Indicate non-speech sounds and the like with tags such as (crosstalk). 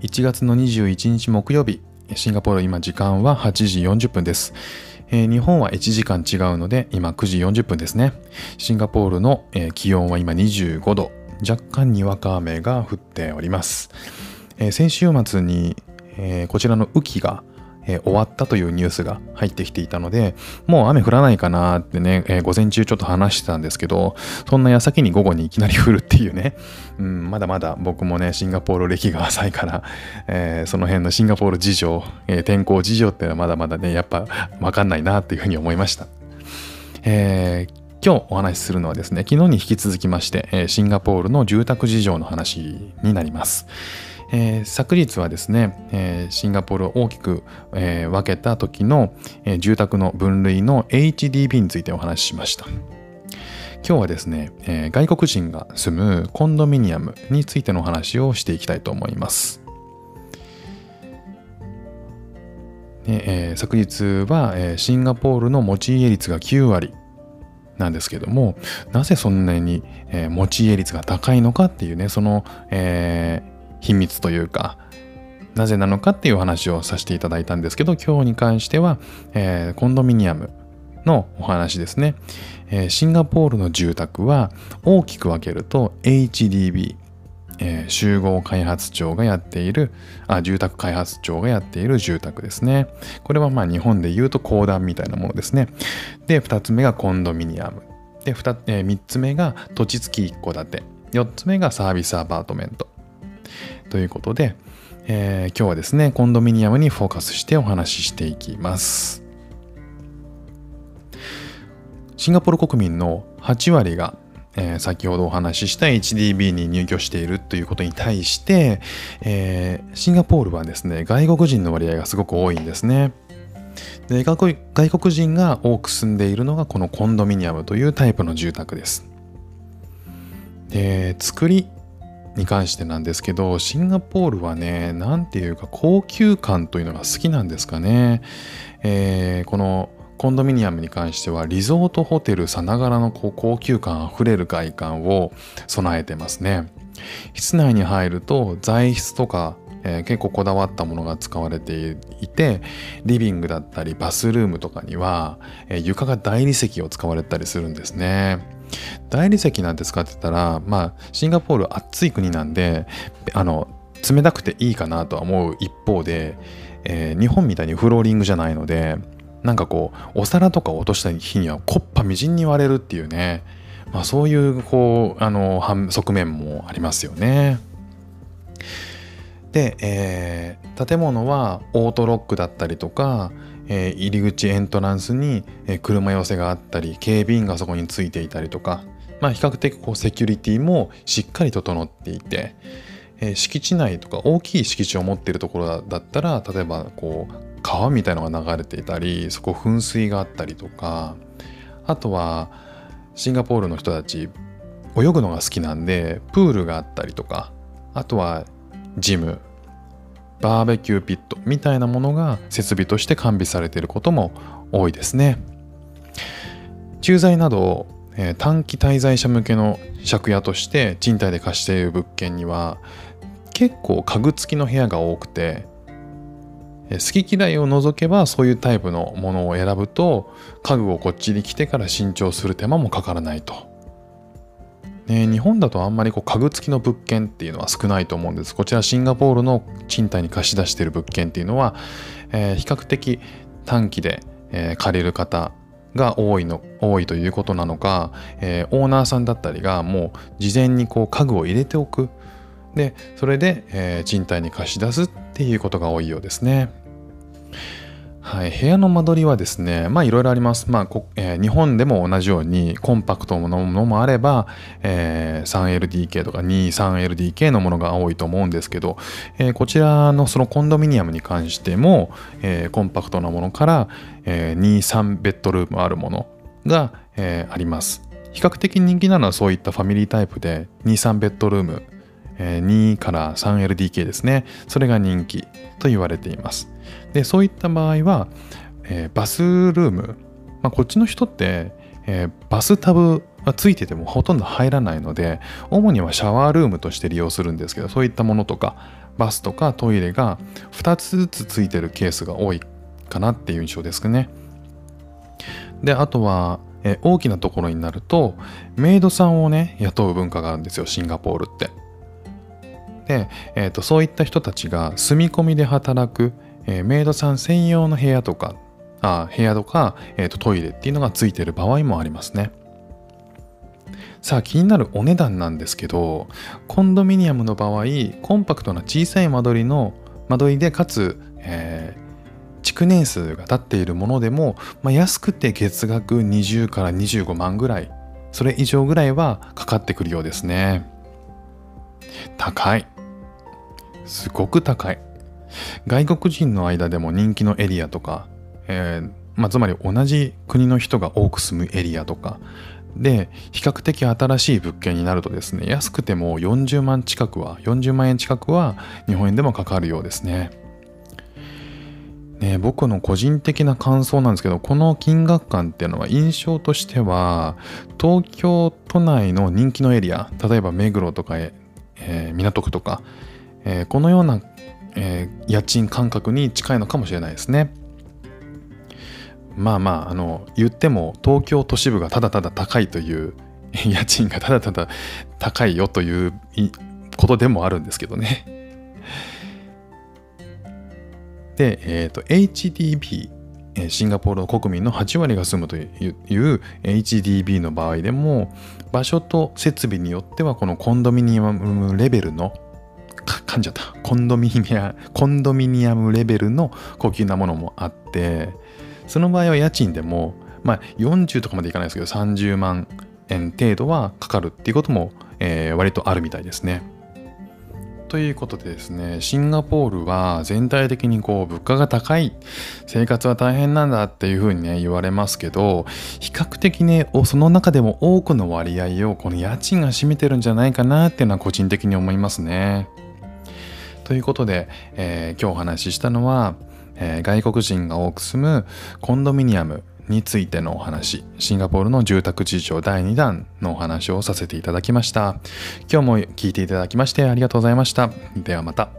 1月の21日木曜日、シンガポール今時間は8時40分です。えー、日本は1時間違うので今9時40分ですね。シンガポールの、えー、気温は今25度。若干にわか雨が降っております。えー、先週末に、えこちらの雨季がえー、終わったというニュースが入ってきていたので、もう雨降らないかなってね、えー、午前中ちょっと話してたんですけど、そんな矢先に午後にいきなり降るっていうね、(laughs) うん、まだまだ僕もね、シンガポール歴が浅いから、えー、その辺のシンガポール事情、え天候事情っていうのはまだまだね、やっぱわかんないなっていうふうに思いました。えー今日お話しするのはですね、昨日に引き続きまして、シンガポールの住宅事情の話になります。えー、昨日はですね、えー、シンガポールを大きく、えー、分けた時の、え住宅の分類の HDB についてお話ししました。今日はですね、え外国人が住むコンドミニアムについての話をしていきたいと思います。えー、昨日は、えー、シンガポールの持ち家率が9割なんですけどもなぜそんなに、えー、持ち家率が高いのかっていうねその、え秘密というかなぜなのかっていう話をさせていただいたんですけど今日に関しては、えー、コンドミニアムのお話ですね、えー、シンガポールの住宅は大きく分けると HDB、えー、集合開発庁がやっているあ住宅開発庁がやっている住宅ですね。これはまあ日本で言うと公団みたいなものですね。で2つ目がコンドミニアム。でえー、3つ目が土地付き一戸建て。4つ目がサービスアパートメント。ということで、えー、今日はですね、コンドミニアムにフォーカスしてお話ししていきます。シンガポール国民の8割が、えー、先ほどお話しした HDB に入居しているということに対して、えー、シンガポールはですね、外国人の割合がすごく多いんですね。で外国人が多く住んでいるのがこのコンドミニアムというタイプの住宅です。で作りに関してなんですけどシンガポールはね何ていうか高級感というのが好きなんですかね、えー、このコンドミニアムに関してはリゾートホテルさながらの高級感あふれる外観を備えてますね。室内に入ると材質とか、えー、結構こだわったものが使われていてリビングだったりバスルームとかには、えー、床が大理石を使われたりするんですね。大理石なんて使ってたら、まあ、シンガポール暑い国なんで、あの、冷たくていいかなとは思う一方で、えー、日本みたいにフローリングじゃないので、なんかこう、お皿とか落とした日には、コッパみじんに割れるっていうね、まあ、そういう、こう、あの、側面もありますよね。で、えー、建物はオートロックだったりとか、えー、入り口エントランスに、車寄せがあったり警備員がそこについていたりとか、まあ、比較的こうセキュリティもしっかり整っていて、えー、敷地内とか大きい敷地を持っているところだったら例えばこう川みたいのが流れていたりそこ噴水があったりとかあとはシンガポールの人たち泳ぐのが好きなんでプールがあったりとかあとはジムバーベキューピットみたいなものが設備として完備されていることも多いですね。駐在など、えー、短期滞在者向けの借家として賃貸で貸している物件には結構家具付きの部屋が多くて好き嫌いを除けばそういうタイプのものを選ぶと家具をこっちに来てから新調する手間もかからないとね、日本だとあんまりこう家具付きの物件っていうのは少ないと思うんです。こちらシンガポールの賃貸に貸し出している物件っていうのは、えー、比較的短期で、えー、借りる方が多いの多いということなのか、えー、オーナーさんだったりがもう事前にこう家具を入れておくでそれで、え賃貸に貸し出すっていうことが多いようですね。はい、部屋の間取りはですね、まあいろいろあります。まあ、えー、日本でも同じようにコンパクトなものもあれば、えー、3LDK とか 23LDK のものが多いと思うんですけど、えー、こちらのそのコンドミニアムに関しても、えー、コンパクトなものから、えー、23ベッドルームあるものが、えー、あります。比較的人気なのはそういったファミリータイプで23ベッドルーム、2から 3LDK ですね。それが人気と言われています。でそういった場合は、えー、バスルーム、まあ、こっちの人って、えー、バスタブがついててもほとんど入らないので主にはシャワールームとして利用するんですけどそういったものとかバスとかトイレが2つずつついてるケースが多いかなっていう印象ですかね。であとはえ大きなところになるとメイドさんをね雇う文化があるんですよシンガポールって。で、えーと、そういった人たちが住み込みで働く、えー、メイドさん専用の部屋とかあ部屋とか、えーとトイレっていうのがついてる場合もありますね。さあ気になるお値段なんですけどコンドミニアムの場合コンパクトな小さい間取りの間取りでかつ、えー、築年数が経っているものでも、まあ、安くて月額20から25万ぐらいそれ以上ぐらいはかかってくるようですね高いすごく高い外国人の間でも人気のエリアとか、えーまあ、つまり同じ国の人が多く住むエリアとかで比較的新しい物件になるとですね安くても40万近くは40万円近くは日本円でもかかるようですね。ね僕の個人的な感想なんですけどこの金額感っていうのは印象としては東京都内の人気のエリア例えば目黒とか、えー、港区とか、えー、このような、えー、家賃感覚に近いのかもしれないですね。まあまああの言っても東京都市部がただただ高いという (laughs) 家賃がただただ高いよということでもあるんですけどね。で、えーと、HDB シンガポールの国民の8割が住むという HDB の場合でも場所と設備によってはこのコンドミニアムレベルの噛んじゃったコンドミニアコンドミニアムレベルの高級なものもあってその場合は家賃でも、まあ、40とかまでいかないですけど30万円程度はかかるっていうことも、えー、割とあるみたいですね。ということでですね、シンガポールは全体的にこう物価が高い、生活は大変なんだっていうふうにね言われますけど、比較的ね、その中でも多くの割合をこの家賃が占めてるんじゃないかなっていうのは個人的に思いますね。ということで、えー、今日お話ししたのは、えー、外国人が多く住むコンドミニアムについてのお話、シンガポールの住宅事情第2弾のお話をさせていただきました。今日も聞いていただきましてありがとうございました。ではまた。